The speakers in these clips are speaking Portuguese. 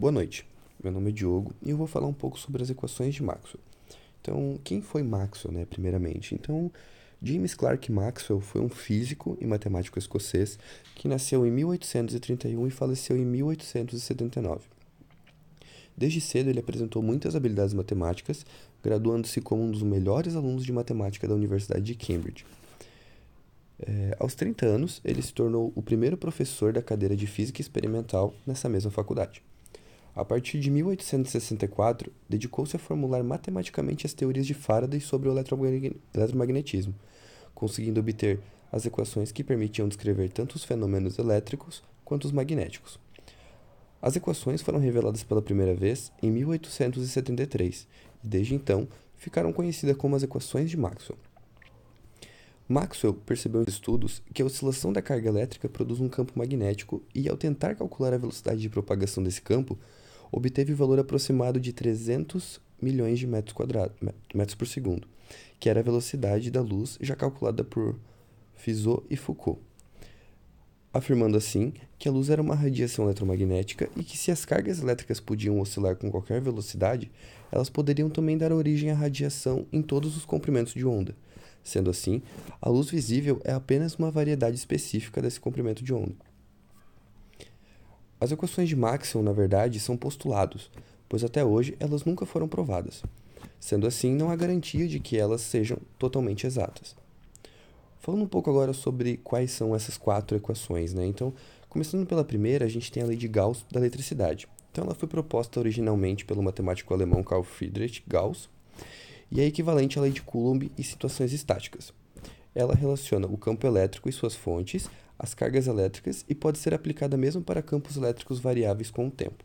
Boa noite, meu nome é Diogo e eu vou falar um pouco sobre as equações de Maxwell. Então, quem foi Maxwell, né, primeiramente? Então, James Clerk Maxwell foi um físico e matemático escocês que nasceu em 1831 e faleceu em 1879. Desde cedo ele apresentou muitas habilidades matemáticas, graduando-se como um dos melhores alunos de matemática da Universidade de Cambridge. É, aos 30 anos, ele se tornou o primeiro professor da cadeira de Física Experimental nessa mesma faculdade. A partir de 1864, dedicou-se a formular matematicamente as teorias de Faraday sobre o eletromagnetismo, conseguindo obter as equações que permitiam descrever tanto os fenômenos elétricos quanto os magnéticos. As equações foram reveladas pela primeira vez em 1873 e, desde então, ficaram conhecidas como as equações de Maxwell. Maxwell percebeu em estudos que a oscilação da carga elétrica produz um campo magnético e, ao tentar calcular a velocidade de propagação desse campo, obteve o valor aproximado de 300 milhões de metros, quadrados, metros por segundo, que era a velocidade da luz já calculada por Fizeau e Foucault, afirmando assim que a luz era uma radiação eletromagnética e que se as cargas elétricas podiam oscilar com qualquer velocidade, elas poderiam também dar origem à radiação em todos os comprimentos de onda. Sendo assim, a luz visível é apenas uma variedade específica desse comprimento de onda. As equações de Maxwell, na verdade, são postulados, pois até hoje elas nunca foram provadas. Sendo assim, não há garantia de que elas sejam totalmente exatas. Falando um pouco agora sobre quais são essas quatro equações, né? Então, começando pela primeira, a gente tem a lei de Gauss da eletricidade. Então, ela foi proposta originalmente pelo matemático alemão Carl Friedrich Gauss e é equivalente à lei de Coulomb em situações estáticas. Ela relaciona o campo elétrico e suas fontes as cargas elétricas e pode ser aplicada mesmo para campos elétricos variáveis com o tempo.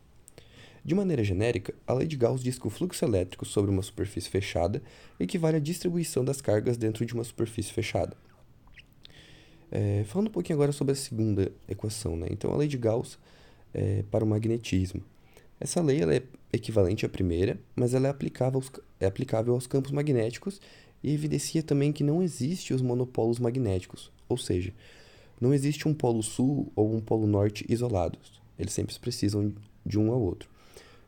De maneira genérica, a lei de Gauss diz que o fluxo elétrico sobre uma superfície fechada equivale à distribuição das cargas dentro de uma superfície fechada. É, falando um pouquinho agora sobre a segunda equação, né? então a lei de Gauss é, para o magnetismo. Essa lei é equivalente à primeira, mas ela é aplicável, aos, é aplicável aos campos magnéticos e evidencia também que não existe os monopolos magnéticos, ou seja, não existe um polo sul ou um polo norte isolados. Eles sempre precisam de um ao outro.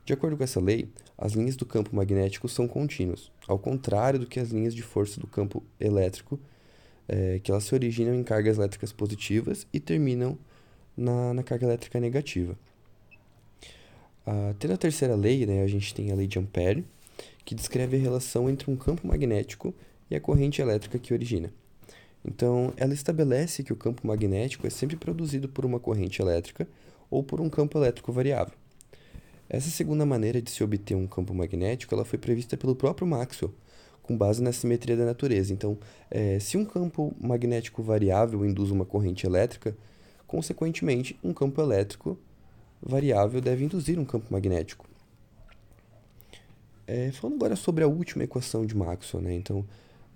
De acordo com essa lei, as linhas do campo magnético são contínuas, ao contrário do que as linhas de força do campo elétrico, é, que elas se originam em cargas elétricas positivas e terminam na, na carga elétrica negativa. Ah, tendo a terceira lei, né, a gente tem a lei de Ampère, que descreve a relação entre um campo magnético e a corrente elétrica que origina. Então, ela estabelece que o campo magnético é sempre produzido por uma corrente elétrica ou por um campo elétrico variável. Essa segunda maneira de se obter um campo magnético ela foi prevista pelo próprio Maxwell, com base na simetria da natureza. Então, é, se um campo magnético variável induz uma corrente elétrica, consequentemente, um campo elétrico variável deve induzir um campo magnético. É, falando agora sobre a última equação de Maxwell, né? Então,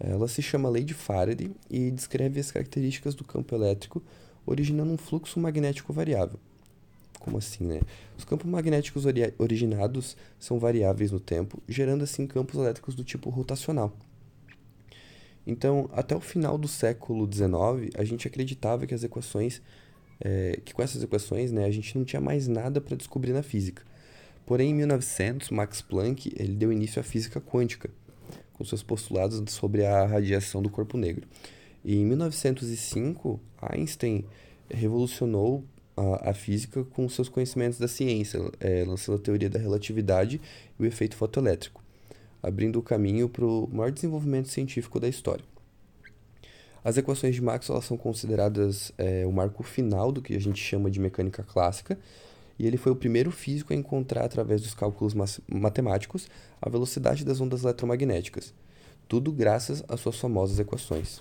ela se chama Lei de Faraday e descreve as características do campo elétrico, originando um fluxo magnético variável. Como assim, né? Os campos magnéticos ori originados são variáveis no tempo, gerando assim campos elétricos do tipo rotacional. Então, até o final do século XIX, a gente acreditava que as equações, é, que com essas equações, né, a gente não tinha mais nada para descobrir na física. Porém, em 1900, Max Planck ele deu início à física quântica, com seus postulados sobre a radiação do corpo negro. E em 1905, Einstein revolucionou a, a física com seus conhecimentos da ciência, é, lançando a teoria da relatividade e o efeito fotoelétrico, abrindo o caminho para o maior desenvolvimento científico da história. As equações de Maxwell são consideradas é, o marco final do que a gente chama de mecânica clássica, e ele foi o primeiro físico a encontrar, através dos cálculos matemáticos, a velocidade das ondas eletromagnéticas. Tudo graças às suas famosas equações.